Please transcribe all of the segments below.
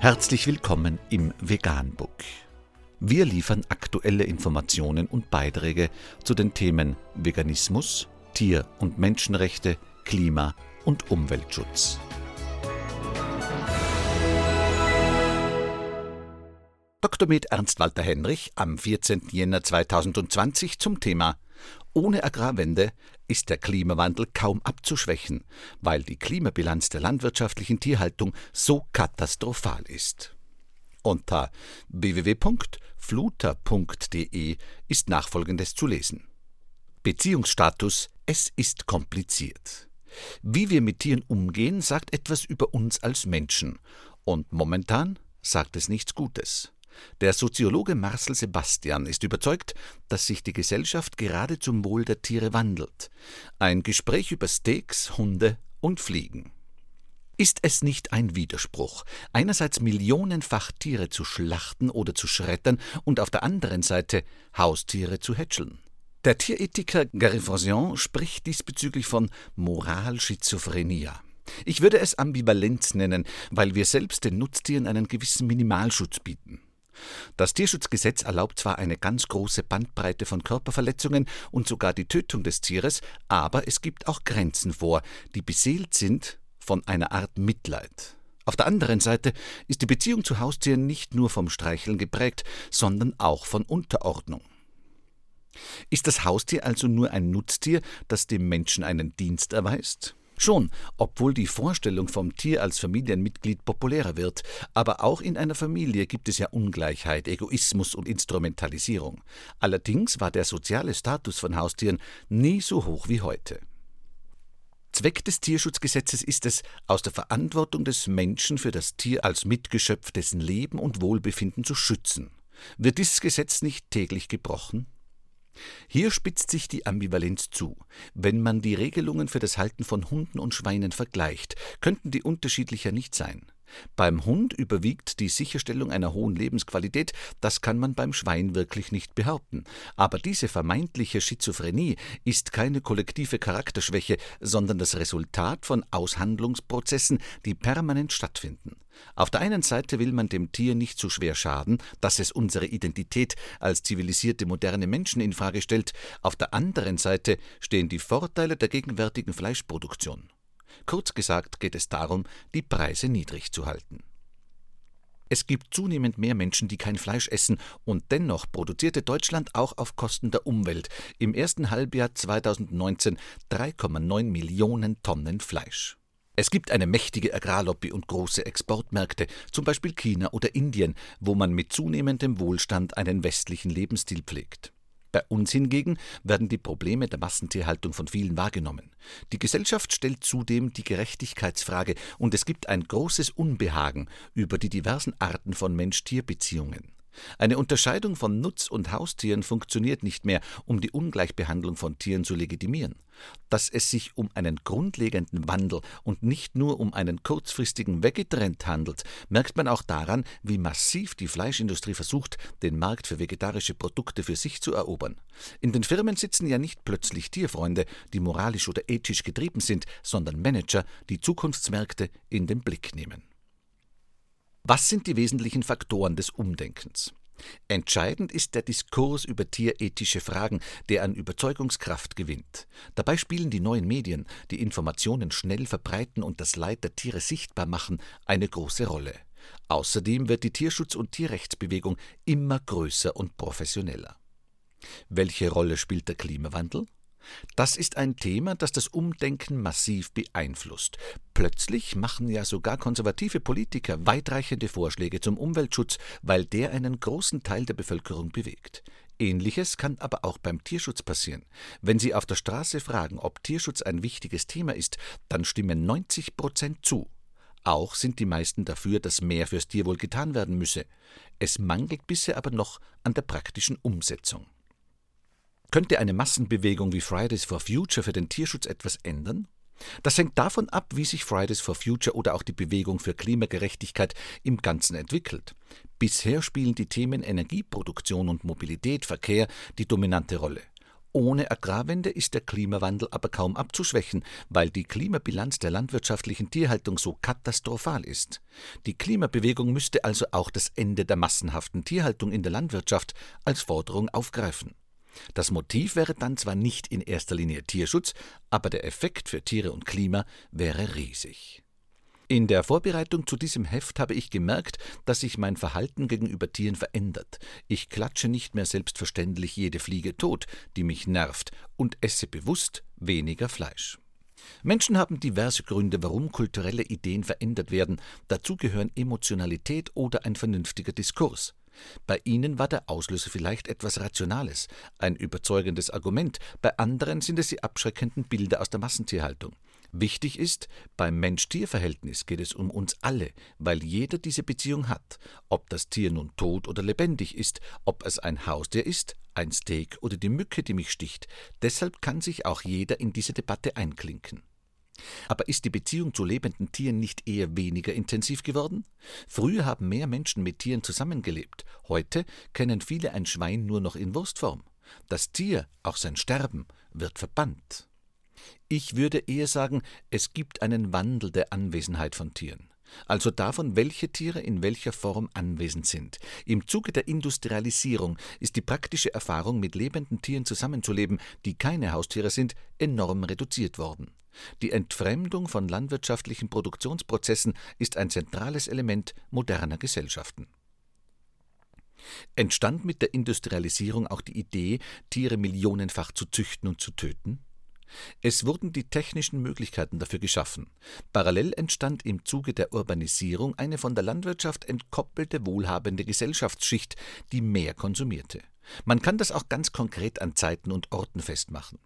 Herzlich willkommen im Veganbook. Wir liefern aktuelle Informationen und Beiträge zu den Themen Veganismus, Tier- und Menschenrechte, Klima- und Umweltschutz. Dr. Med Ernst Walter Henrich am 14. Jänner 2020 zum Thema ohne Agrarwende ist der Klimawandel kaum abzuschwächen, weil die Klimabilanz der landwirtschaftlichen Tierhaltung so katastrophal ist. Unter www.fluter.de ist nachfolgendes zu lesen. Beziehungsstatus Es ist kompliziert. Wie wir mit Tieren umgehen, sagt etwas über uns als Menschen, und momentan sagt es nichts Gutes. Der Soziologe Marcel Sebastian ist überzeugt, dass sich die Gesellschaft gerade zum Wohl der Tiere wandelt. Ein Gespräch über Steaks, Hunde und Fliegen. Ist es nicht ein Widerspruch, einerseits millionenfach Tiere zu schlachten oder zu schreddern und auf der anderen Seite Haustiere zu hätscheln? Der Tierethiker Gary Frosian spricht diesbezüglich von Moralschizophrenia. Ich würde es Ambivalenz nennen, weil wir selbst den Nutztieren einen gewissen Minimalschutz bieten. Das Tierschutzgesetz erlaubt zwar eine ganz große Bandbreite von Körperverletzungen und sogar die Tötung des Tieres, aber es gibt auch Grenzen vor, die beseelt sind von einer Art Mitleid. Auf der anderen Seite ist die Beziehung zu Haustieren nicht nur vom Streicheln geprägt, sondern auch von Unterordnung. Ist das Haustier also nur ein Nutztier, das dem Menschen einen Dienst erweist? Schon, obwohl die Vorstellung vom Tier als Familienmitglied populärer wird, aber auch in einer Familie gibt es ja Ungleichheit, Egoismus und Instrumentalisierung. Allerdings war der soziale Status von Haustieren nie so hoch wie heute. Zweck des Tierschutzgesetzes ist es, aus der Verantwortung des Menschen für das Tier als Mitgeschöpf dessen Leben und Wohlbefinden zu schützen. Wird dieses Gesetz nicht täglich gebrochen? Hier spitzt sich die Ambivalenz zu. Wenn man die Regelungen für das Halten von Hunden und Schweinen vergleicht, könnten die unterschiedlicher nicht sein. Beim Hund überwiegt die Sicherstellung einer hohen Lebensqualität, das kann man beim Schwein wirklich nicht behaupten. Aber diese vermeintliche Schizophrenie ist keine kollektive Charakterschwäche, sondern das Resultat von Aushandlungsprozessen, die permanent stattfinden. Auf der einen Seite will man dem Tier nicht so schwer schaden, dass es unsere Identität als zivilisierte moderne Menschen in Frage stellt, auf der anderen Seite stehen die Vorteile der gegenwärtigen Fleischproduktion. Kurz gesagt geht es darum, die Preise niedrig zu halten. Es gibt zunehmend mehr Menschen, die kein Fleisch essen, und dennoch produzierte Deutschland auch auf Kosten der Umwelt im ersten Halbjahr 2019 3,9 Millionen Tonnen Fleisch. Es gibt eine mächtige Agrarlobby und große Exportmärkte, zum Beispiel China oder Indien, wo man mit zunehmendem Wohlstand einen westlichen Lebensstil pflegt. Bei uns hingegen werden die Probleme der Massentierhaltung von vielen wahrgenommen. Die Gesellschaft stellt zudem die Gerechtigkeitsfrage und es gibt ein großes Unbehagen über die diversen Arten von Mensch-Tier-Beziehungen. Eine Unterscheidung von Nutz- und Haustieren funktioniert nicht mehr, um die Ungleichbehandlung von Tieren zu legitimieren. Dass es sich um einen grundlegenden Wandel und nicht nur um einen kurzfristigen Weggetrend handelt, merkt man auch daran, wie massiv die Fleischindustrie versucht, den Markt für vegetarische Produkte für sich zu erobern. In den Firmen sitzen ja nicht plötzlich Tierfreunde, die moralisch oder ethisch getrieben sind, sondern Manager, die Zukunftsmärkte in den Blick nehmen. Was sind die wesentlichen Faktoren des Umdenkens? Entscheidend ist der Diskurs über tierethische Fragen, der an Überzeugungskraft gewinnt. Dabei spielen die neuen Medien, die Informationen schnell verbreiten und das Leid der Tiere sichtbar machen, eine große Rolle. Außerdem wird die Tierschutz- und Tierrechtsbewegung immer größer und professioneller. Welche Rolle spielt der Klimawandel? Das ist ein Thema, das das Umdenken massiv beeinflusst. Plötzlich machen ja sogar konservative Politiker weitreichende Vorschläge zum Umweltschutz, weil der einen großen Teil der Bevölkerung bewegt. Ähnliches kann aber auch beim Tierschutz passieren. Wenn Sie auf der Straße fragen, ob Tierschutz ein wichtiges Thema ist, dann stimmen 90 Prozent zu. Auch sind die meisten dafür, dass mehr fürs Tierwohl getan werden müsse. Es mangelt bisher aber noch an der praktischen Umsetzung. Könnte eine Massenbewegung wie Fridays for Future für den Tierschutz etwas ändern? Das hängt davon ab, wie sich Fridays for Future oder auch die Bewegung für Klimagerechtigkeit im Ganzen entwickelt. Bisher spielen die Themen Energieproduktion und Mobilität, Verkehr die dominante Rolle. Ohne Agrarwende ist der Klimawandel aber kaum abzuschwächen, weil die Klimabilanz der landwirtschaftlichen Tierhaltung so katastrophal ist. Die Klimabewegung müsste also auch das Ende der massenhaften Tierhaltung in der Landwirtschaft als Forderung aufgreifen. Das Motiv wäre dann zwar nicht in erster Linie Tierschutz, aber der Effekt für Tiere und Klima wäre riesig. In der Vorbereitung zu diesem Heft habe ich gemerkt, dass sich mein Verhalten gegenüber Tieren verändert. Ich klatsche nicht mehr selbstverständlich jede Fliege tot, die mich nervt, und esse bewusst weniger Fleisch. Menschen haben diverse Gründe, warum kulturelle Ideen verändert werden. Dazu gehören Emotionalität oder ein vernünftiger Diskurs. Bei ihnen war der Auslöser vielleicht etwas Rationales, ein überzeugendes Argument, bei anderen sind es die abschreckenden Bilder aus der Massentierhaltung. Wichtig ist, beim Mensch-Tier-Verhältnis geht es um uns alle, weil jeder diese Beziehung hat, ob das Tier nun tot oder lebendig ist, ob es ein Haustier ist, ein Steak oder die Mücke, die mich sticht. Deshalb kann sich auch jeder in diese Debatte einklinken. Aber ist die Beziehung zu lebenden Tieren nicht eher weniger intensiv geworden? Früher haben mehr Menschen mit Tieren zusammengelebt. Heute kennen viele ein Schwein nur noch in Wurstform. Das Tier, auch sein Sterben, wird verbannt. Ich würde eher sagen, es gibt einen Wandel der Anwesenheit von Tieren also davon, welche Tiere in welcher Form anwesend sind. Im Zuge der Industrialisierung ist die praktische Erfahrung, mit lebenden Tieren zusammenzuleben, die keine Haustiere sind, enorm reduziert worden. Die Entfremdung von landwirtschaftlichen Produktionsprozessen ist ein zentrales Element moderner Gesellschaften. Entstand mit der Industrialisierung auch die Idee, Tiere millionenfach zu züchten und zu töten? Es wurden die technischen Möglichkeiten dafür geschaffen. Parallel entstand im Zuge der Urbanisierung eine von der Landwirtschaft entkoppelte wohlhabende Gesellschaftsschicht, die mehr konsumierte. Man kann das auch ganz konkret an Zeiten und Orten festmachen.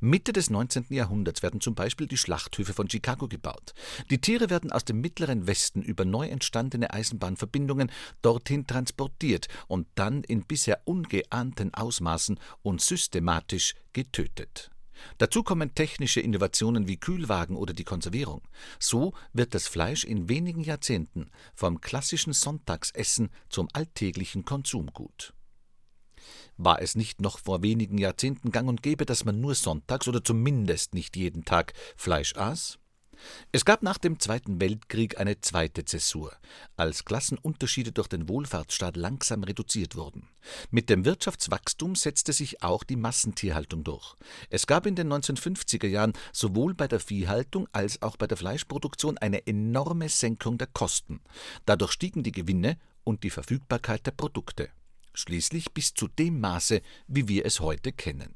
Mitte des 19. Jahrhunderts werden zum Beispiel die Schlachthöfe von Chicago gebaut. Die Tiere werden aus dem mittleren Westen über neu entstandene Eisenbahnverbindungen dorthin transportiert und dann in bisher ungeahnten Ausmaßen und systematisch getötet. Dazu kommen technische Innovationen wie Kühlwagen oder die Konservierung. So wird das Fleisch in wenigen Jahrzehnten vom klassischen Sonntagsessen zum alltäglichen Konsumgut. War es nicht noch vor wenigen Jahrzehnten gang und gäbe, dass man nur sonntags oder zumindest nicht jeden Tag Fleisch aß? Es gab nach dem Zweiten Weltkrieg eine zweite Zäsur, als Klassenunterschiede durch den Wohlfahrtsstaat langsam reduziert wurden. Mit dem Wirtschaftswachstum setzte sich auch die Massentierhaltung durch. Es gab in den 1950er Jahren sowohl bei der Viehhaltung als auch bei der Fleischproduktion eine enorme Senkung der Kosten. Dadurch stiegen die Gewinne und die Verfügbarkeit der Produkte. Schließlich bis zu dem Maße, wie wir es heute kennen.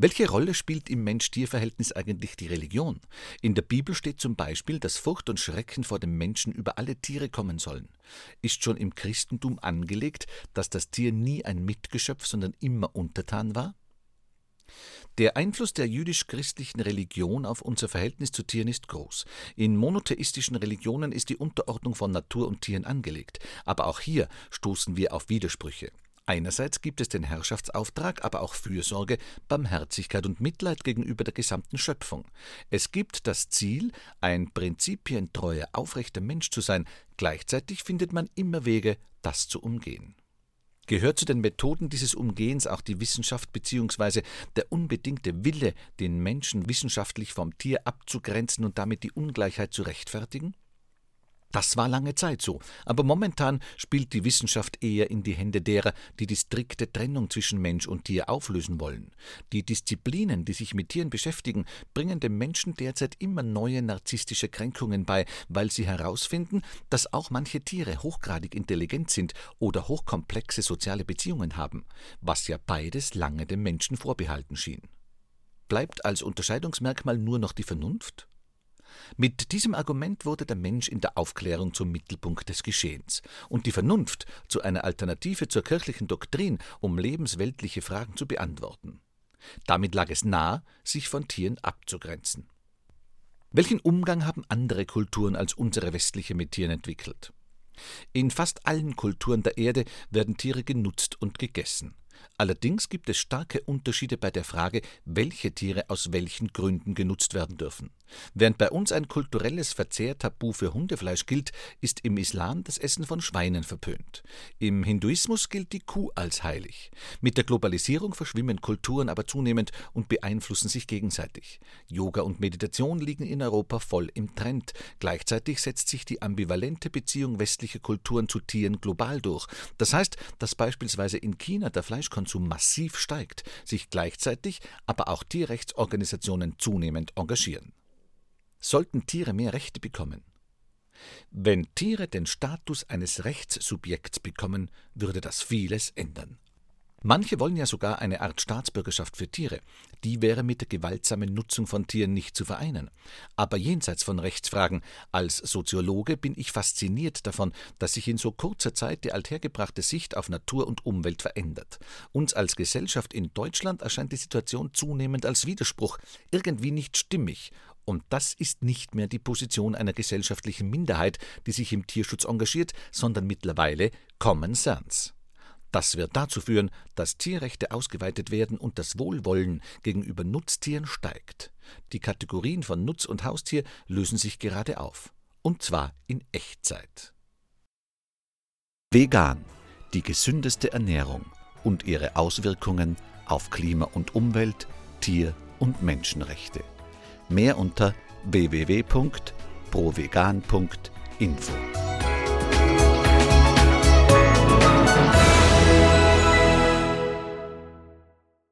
Welche Rolle spielt im Mensch-Tier-Verhältnis eigentlich die Religion? In der Bibel steht zum Beispiel, dass Furcht und Schrecken vor dem Menschen über alle Tiere kommen sollen. Ist schon im Christentum angelegt, dass das Tier nie ein Mitgeschöpf, sondern immer untertan war? Der Einfluss der jüdisch-christlichen Religion auf unser Verhältnis zu Tieren ist groß. In monotheistischen Religionen ist die Unterordnung von Natur und Tieren angelegt, aber auch hier stoßen wir auf Widersprüche. Einerseits gibt es den Herrschaftsauftrag, aber auch Fürsorge, Barmherzigkeit und Mitleid gegenüber der gesamten Schöpfung. Es gibt das Ziel, ein prinzipientreuer, aufrechter Mensch zu sein, gleichzeitig findet man immer Wege, das zu umgehen. Gehört zu den Methoden dieses Umgehens auch die Wissenschaft bzw. der unbedingte Wille, den Menschen wissenschaftlich vom Tier abzugrenzen und damit die Ungleichheit zu rechtfertigen? Das war lange Zeit so, aber momentan spielt die Wissenschaft eher in die Hände derer, die die strikte Trennung zwischen Mensch und Tier auflösen wollen. Die Disziplinen, die sich mit Tieren beschäftigen, bringen dem Menschen derzeit immer neue narzisstische Kränkungen bei, weil sie herausfinden, dass auch manche Tiere hochgradig intelligent sind oder hochkomplexe soziale Beziehungen haben, was ja beides lange dem Menschen vorbehalten schien. Bleibt als Unterscheidungsmerkmal nur noch die Vernunft? Mit diesem Argument wurde der Mensch in der Aufklärung zum Mittelpunkt des Geschehens und die Vernunft zu einer Alternative zur kirchlichen Doktrin, um lebensweltliche Fragen zu beantworten. Damit lag es nahe, sich von Tieren abzugrenzen. Welchen Umgang haben andere Kulturen als unsere westliche mit Tieren entwickelt? In fast allen Kulturen der Erde werden Tiere genutzt und gegessen. Allerdings gibt es starke Unterschiede bei der Frage, welche Tiere aus welchen Gründen genutzt werden dürfen. Während bei uns ein kulturelles Verzehrtabu für Hundefleisch gilt, ist im Islam das Essen von Schweinen verpönt. Im Hinduismus gilt die Kuh als heilig. Mit der Globalisierung verschwimmen Kulturen aber zunehmend und beeinflussen sich gegenseitig. Yoga und Meditation liegen in Europa voll im Trend. Gleichzeitig setzt sich die ambivalente Beziehung westlicher Kulturen zu Tieren global durch. Das heißt, dass beispielsweise in China der Fleischkonsum massiv steigt, sich gleichzeitig aber auch Tierrechtsorganisationen zunehmend engagieren. Sollten Tiere mehr Rechte bekommen? Wenn Tiere den Status eines Rechtssubjekts bekommen, würde das vieles ändern. Manche wollen ja sogar eine Art Staatsbürgerschaft für Tiere. Die wäre mit der gewaltsamen Nutzung von Tieren nicht zu vereinen. Aber jenseits von Rechtsfragen, als Soziologe bin ich fasziniert davon, dass sich in so kurzer Zeit die althergebrachte Sicht auf Natur und Umwelt verändert. Uns als Gesellschaft in Deutschland erscheint die Situation zunehmend als Widerspruch, irgendwie nicht stimmig und das ist nicht mehr die Position einer gesellschaftlichen Minderheit, die sich im Tierschutz engagiert, sondern mittlerweile Common Sense. Das wird dazu führen, dass Tierrechte ausgeweitet werden und das Wohlwollen gegenüber Nutztieren steigt. Die Kategorien von Nutz- und Haustier lösen sich gerade auf. Und zwar in Echtzeit. Vegan, die gesündeste Ernährung und ihre Auswirkungen auf Klima und Umwelt, Tier- und Menschenrechte. Mehr unter www.provegan.info.